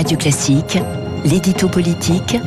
Radio Classique, l'édito politique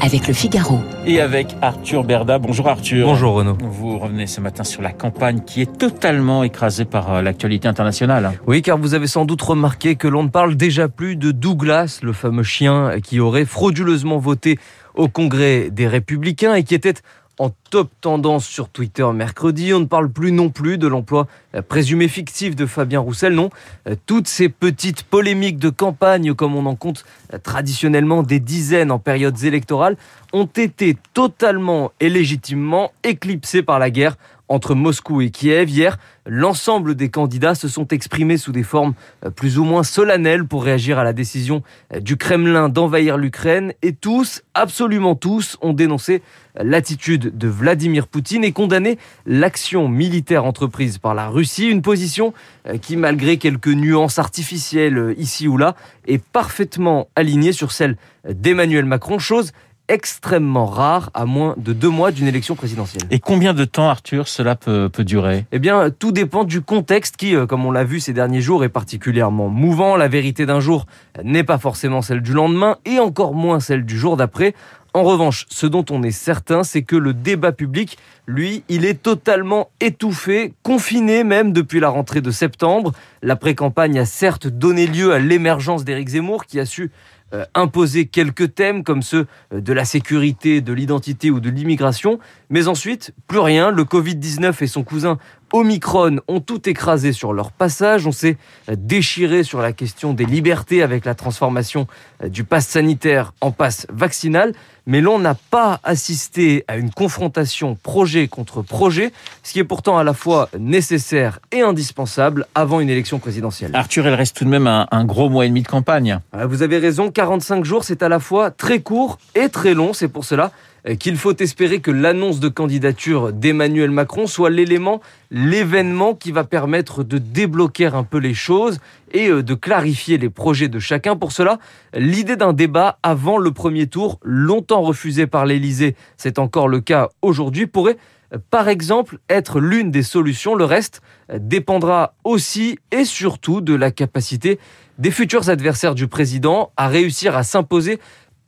avec le Figaro. Et avec Arthur Berda. Bonjour Arthur. Bonjour Renaud. Vous revenez ce matin sur la campagne qui est totalement écrasée par euh, l'actualité internationale. Oui, car vous avez sans doute remarqué que l'on ne parle déjà plus de Douglas, le fameux chien qui aurait frauduleusement voté au Congrès des Républicains et qui était en top tendance sur Twitter mercredi. On ne parle plus non plus de l'emploi euh, présumé fictif de Fabien Roussel, non. Euh, toutes ces petites polémiques de campagne, comme on en compte euh, traditionnellement des dizaines en périodes électorales, ont été totalement et légitimement éclipsées par la guerre entre Moscou et Kiev. Hier, l'ensemble des candidats se sont exprimés sous des formes euh, plus ou moins solennelles pour réagir à la décision euh, du Kremlin d'envahir l'Ukraine. Et tous, absolument tous, ont dénoncé euh, l'attitude de Vladimir Poutine et condamné l'action militaire entreprise par la Russie. Une position qui, malgré quelques nuances artificielles ici ou là, est parfaitement alignée sur celle d'Emmanuel Macron, chose extrêmement rare à moins de deux mois d'une élection présidentielle. Et combien de temps, Arthur, cela peut, peut durer? Eh bien, tout dépend du contexte qui, euh, comme on l'a vu ces derniers jours, est particulièrement mouvant. La vérité d'un jour n'est pas forcément celle du lendemain et encore moins celle du jour d'après. En revanche, ce dont on est certain, c'est que le débat public, lui, il est totalement étouffé, confiné même depuis la rentrée de septembre. La pré-campagne a certes donné lieu à l'émergence d'Éric Zemmour, qui a su euh, imposer quelques thèmes comme ceux euh, de la sécurité, de l'identité ou de l'immigration, mais ensuite, plus rien. Le Covid-19 et son cousin Omicron ont tout écrasé sur leur passage. On s'est euh, déchiré sur la question des libertés avec la transformation du pass sanitaire en passe vaccinal. Mais l'on n'a pas assisté à une confrontation projet contre projet, ce qui est pourtant à la fois nécessaire et indispensable avant une élection présidentielle. Arthur, il reste tout de même un, un gros mois et demi de campagne. Vous avez raison, 45 jours, c'est à la fois très court et très long. C'est pour cela euh, qu'il faut espérer que l'annonce de candidature d'Emmanuel Macron soit l'élément, l'événement qui va permettre de débloquer un peu les choses et euh, de clarifier les projets de chacun. Pour cela, l'idée d'un débat avant le premier tour, longtemps refusé par l'Élysée, c'est encore le cas aujourd'hui, pourrait euh, par exemple être l'une des solutions. Le reste dépendra aussi et surtout de la capacité des futurs adversaires du président à réussir à s'imposer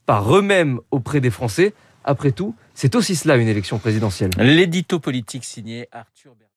par eux-mêmes auprès des Français. Après tout, c'est aussi cela une élection présidentielle.